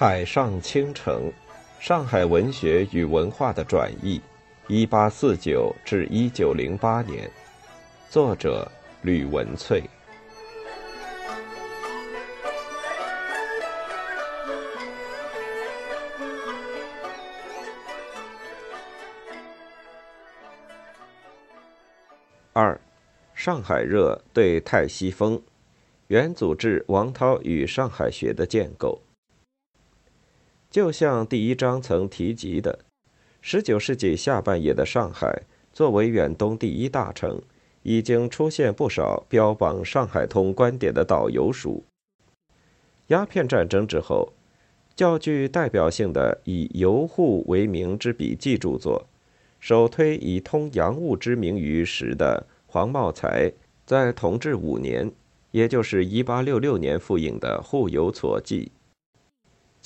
海上倾城，上海文学与文化的转译，一八四九至一九零八年，作者吕文翠。二，上海热对泰西风，元组织王涛与上海学的建构。就像第一章曾提及的，十九世纪下半叶的上海，作为远东第一大城，已经出现不少标榜“上海通”观点的导游书。鸦片战争之后，较具代表性的以游沪为名之笔记著作，首推以通洋务之名于时的黄茂才，在同治五年，也就是一八六六年复印的《沪游所记》。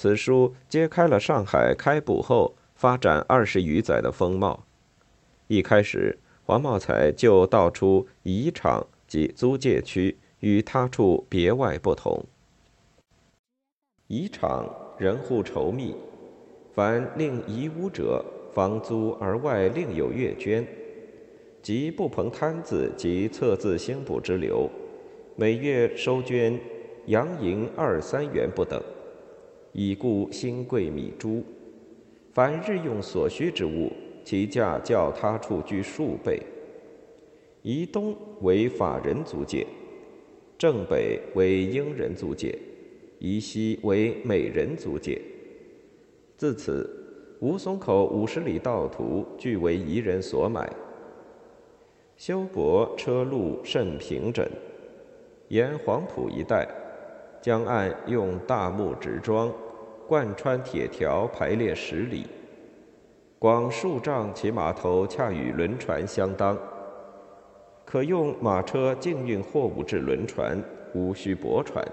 此书揭开了上海开埠后发展二十余载的风貌。一开始，黄茂才就道出遗场及租界区与他处别外不同。遗场人户稠密，凡令遗屋者，房租而外另有月捐，即布棚摊子及册字兴补之流，每月收捐洋银二三元不等。已故新贵米珠，凡日用所需之物，其价较他处居数倍。宜东为法人租界，正北为英人租界，宜西为美人租界。自此，吴淞口五十里道途俱为夷人所买。修柏车路甚平整，沿黄埔一带。江岸用大木直桩，贯穿铁条排列十里，广数丈，其码头恰与轮船相当，可用马车径运货物至轮船，无需驳船。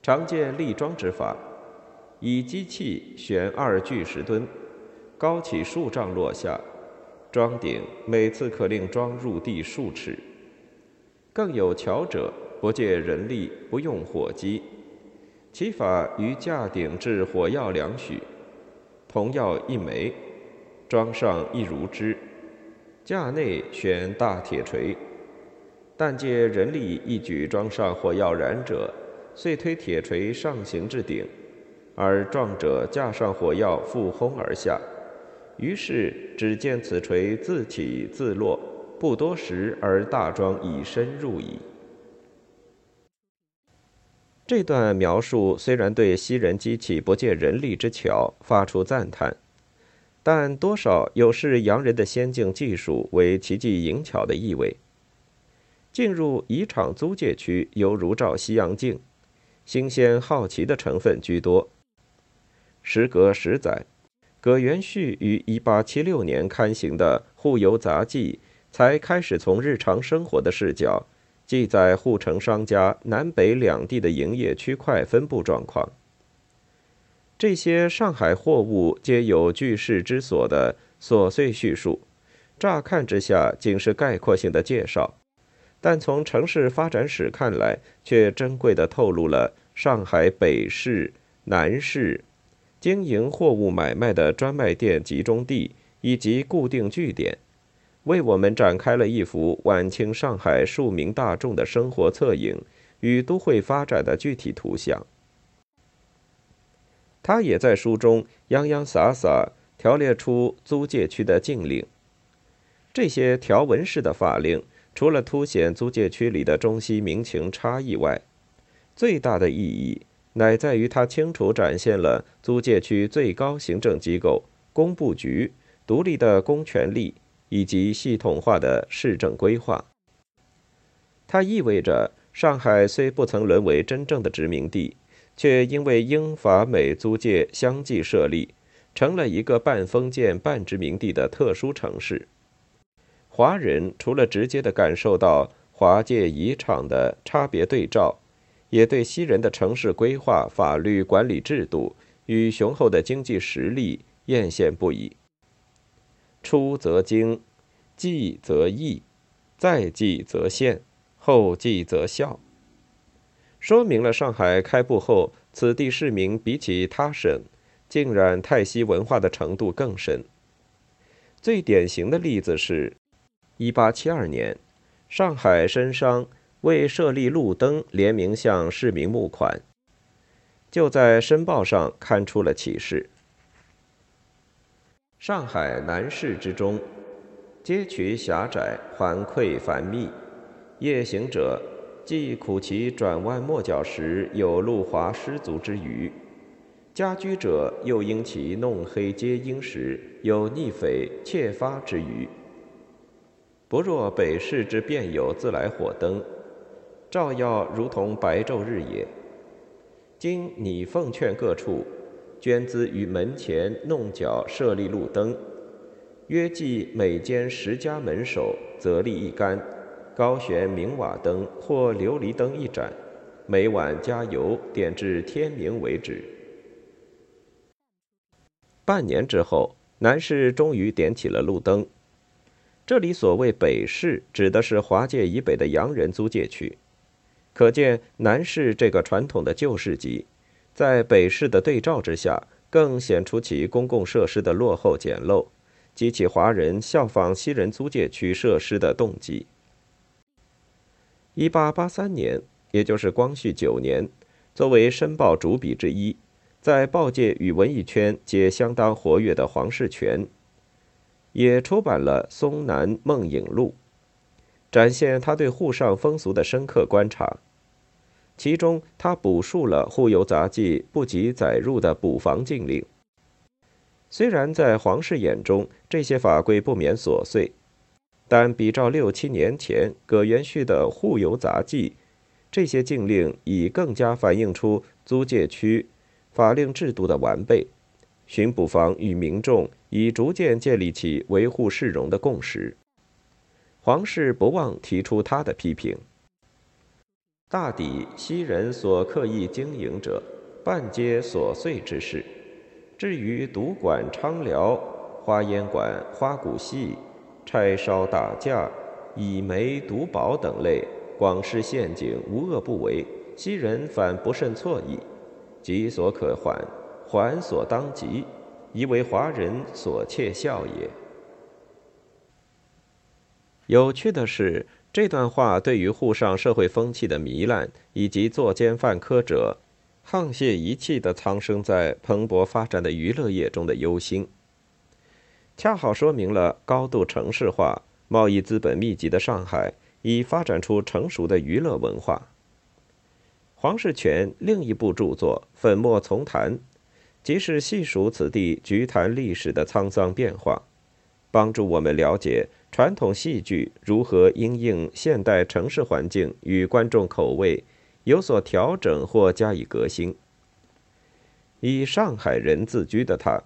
常见立桩之法，以机器悬二巨石墩，高起数丈落下，桩顶每次可令桩入地数尺。更有巧者。不借人力，不用火机，其法于架顶置火药两许，铜药一枚，装上一如之，架内悬大铁锤。但借人力一举装上火药燃者，遂推铁锤上行至顶，而撞者架上火药复轰而下，于是只见此锤自起自落，不多时而大桩已深入矣。这段描述虽然对西人机器不借人力之巧发出赞叹，但多少有视洋人的先进技术为奇技淫巧的意味。进入宜场租界区，犹如照西洋镜，新鲜好奇的成分居多。时隔十载，葛元旭于1876年刊行的《沪游杂记》才开始从日常生活的视角。记载沪城商家南北两地的营业区块分布状况。这些上海货物皆有据事之所的琐碎叙述，乍看之下仅是概括性的介绍，但从城市发展史看来，却珍贵的透露了上海北市、南市经营货物买卖的专卖店集中地以及固定据点。为我们展开了一幅晚清上海庶民大众的生活侧影与都会发展的具体图像。他也在书中洋洋洒洒条列出租界区的禁令。这些条文式的法令，除了凸显租界区里的中西民情差异外，最大的意义乃在于它清楚展现了租界区最高行政机构工部局独立的公权力。以及系统化的市政规划，它意味着上海虽不曾沦为真正的殖民地，却因为英法美租界相继设立，成了一个半封建半殖民地的特殊城市。华人除了直接的感受到华界遗场的差别对照，也对西人的城市规划、法律管理制度与雄厚的经济实力艳羡不已。出则精，继则义，再继则现，后继则效。说明了上海开埠后此地市民比起他省，浸染泰西文化的程度更深。最典型的例子是，1872年，上海绅商为设立路灯联名向市民募款，就在《申报》上刊出了启事：上海南市之中，街渠狭窄，环馈繁密，夜行者。既苦其转弯抹角时有路滑失足之余，家居者又因其弄黑皆阴时有逆匪窃发之余。不若北市之便有自来火灯，照耀如同白昼日也。今你奉劝各处捐资于门前弄角设立路灯，约计每间十家门首则立一杆。高悬明瓦灯或琉璃灯一盏，每晚加油点至天明为止。半年之后，南市终于点起了路灯。这里所谓北市，指的是华界以北的洋人租界区。可见南市这个传统的旧市集，在北市的对照之下，更显出其公共设施的落后简陋，激起华人效仿西人租界区设施的动机。一八八三年，也就是光绪九年，作为《申报》主笔之一，在报界与文艺圈皆相当活跃的黄世全，也出版了《松南梦影录》，展现他对沪上风俗的深刻观察。其中，他补述了沪游杂记不及载入的补房禁令。虽然在皇室眼中，这些法规不免琐碎。但比照六七年前葛元旭的《沪游杂记》，这些禁令已更加反映出租界区法令制度的完备。巡捕房与民众已逐渐建立起维护市容的共识。皇室不忘提出他的批评：大抵昔人所刻意经营者，半皆琐碎之事；至于赌馆、昌寮、花烟馆、花鼓戏。拆烧打架、以煤赌宝等类，广施陷阱，无恶不为。昔人反不甚错意，急所可缓，缓所当急，宜为华人所窃笑也。有趣的是，这段话对于沪上社会风气的糜烂，以及作奸犯科者沆瀣一气的苍生在蓬勃发展的娱乐业中的忧心。恰好说明了高度城市化、贸易资本密集的上海已发展出成熟的娱乐文化。黄世全另一部著作《粉墨丛谈》，即是细数此地菊坛历史的沧桑变化，帮助我们了解传统戏剧如何因应现代城市环境与观众口味有所调整或加以革新。以上海人自居的他。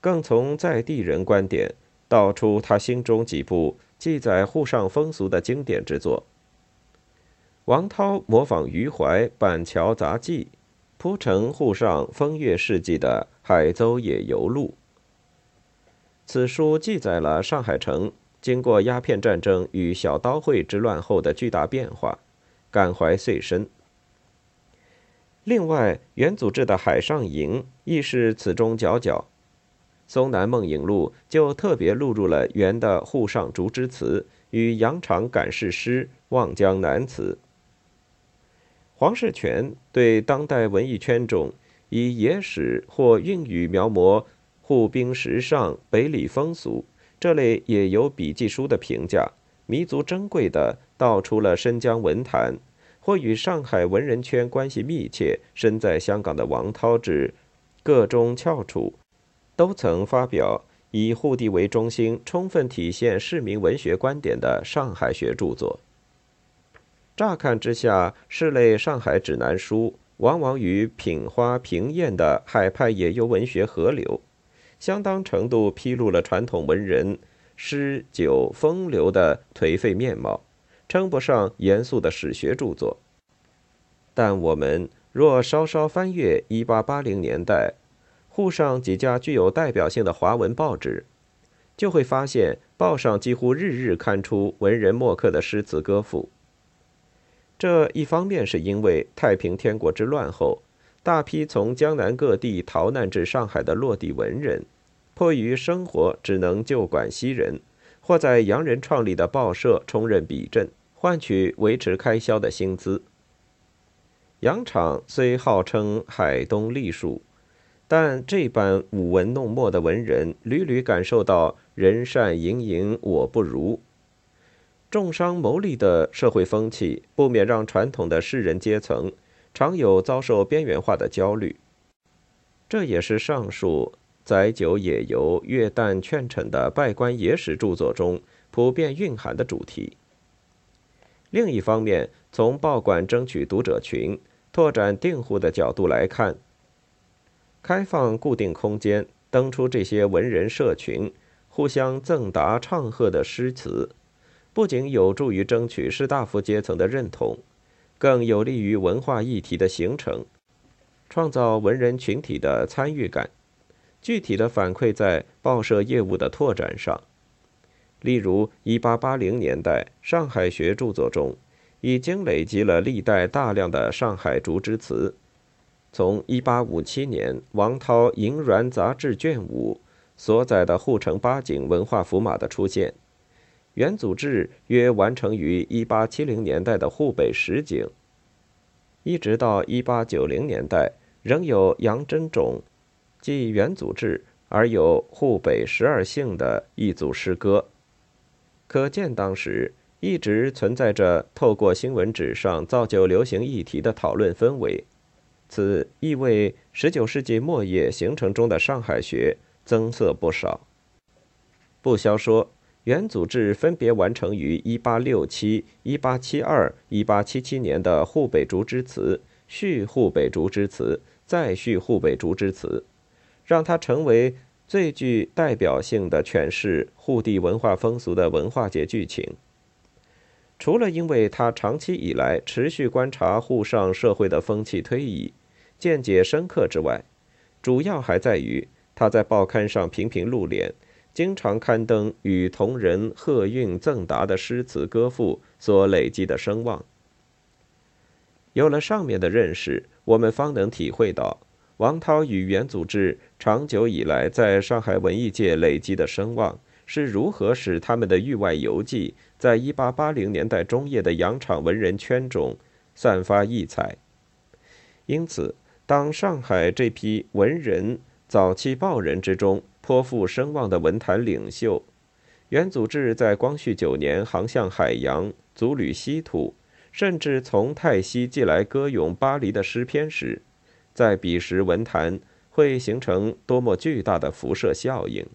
更从在地人观点道出他心中几部记载沪上风俗的经典之作。王涛模仿余淮《板桥杂记》，铺成沪上风月事迹的《海州野游录》。此书记载了上海城经过鸦片战争与小刀会之乱后的巨大变化，感怀遂深。另外，元祖制的《海上营》亦是此中佼佼。《松南梦影录》就特别录入了元的沪上竹枝词与杨长感事诗《望江南词》。黄世全对当代文艺圈中以野史或韵语描摹沪滨时尚、北里风俗这类也有笔记书的评价，弥足珍贵的道出了申江文坛或与上海文人圈关系密切、身在香港的王涛之个中翘楚。都曾发表以沪地为中心、充分体现市民文学观点的上海学著作。乍看之下，市类上海指南书，往往与品花平艳的海派野游文学合流，相当程度披露了传统文人诗酒风流的颓废面貌，称不上严肃的史学著作。但我们若稍稍翻阅1880年代。沪上几家具有代表性的华文报纸，就会发现报上几乎日日刊出文人墨客的诗词歌赋。这一方面是因为太平天国之乱后，大批从江南各地逃难至上海的落地文人，迫于生活只能就管西人，或在洋人创立的报社充任笔阵，换取维持开销的薪资。洋场虽号称海东隶属，但这般舞文弄墨的文人屡屡感受到“人善盈盈，我不如”，重商谋利的社会风气，不免让传统的士人阶层。常有遭受边缘化的焦虑，这也是上述载酒野游、阅旦劝臣的拜官野史著作中普遍蕴含的主题。另一方面，从报馆争取读者群、拓展订户的角度来看，开放固定空间，登出这些文人社群，互相赠答唱和的诗词，不仅有助于争取士大夫阶层的认同。更有利于文化议题的形成，创造文人群体的参与感，具体的反馈在报社业务的拓展上。例如，1880年代上海学著作中，已经累积了历代大量的上海竹枝词。从1857年王涛《银銮杂志》卷五所载的护城八景文化符码的出现。元祖志约完成于一八七零年代的沪北十景，一直到一八九零年代，仍有杨真种继元祖志而有沪北十二姓的一组诗歌，可见当时一直存在着透过新闻纸上造就流行议题的讨论氛围，此亦为十九世纪末叶形成中的上海学增色不少。不消说。元祖志分别完成于1867、1872、1877年的沪北竹枝词、续沪北竹枝词、再续沪北竹枝词，让它成为最具代表性的诠释沪地文化风俗的文化界剧情。除了因为他长期以来持续观察沪上社会的风气推移，见解深刻之外，主要还在于他在报刊上频频露脸。经常刊登与同人贺韵赠答的诗词歌赋所累积的声望。有了上面的认识，我们方能体会到王涛与元祖志长久以来在上海文艺界累积的声望是如何使他们的域外游记在一八八零年代中叶的洋场文人圈中散发异彩。因此，当上海这批文人早期报人之中，颇负声望的文坛领袖，元祖志在光绪九年航向海洋，足履稀土，甚至从泰西寄来歌咏巴黎的诗篇时，在彼时文坛会形成多么巨大的辐射效应！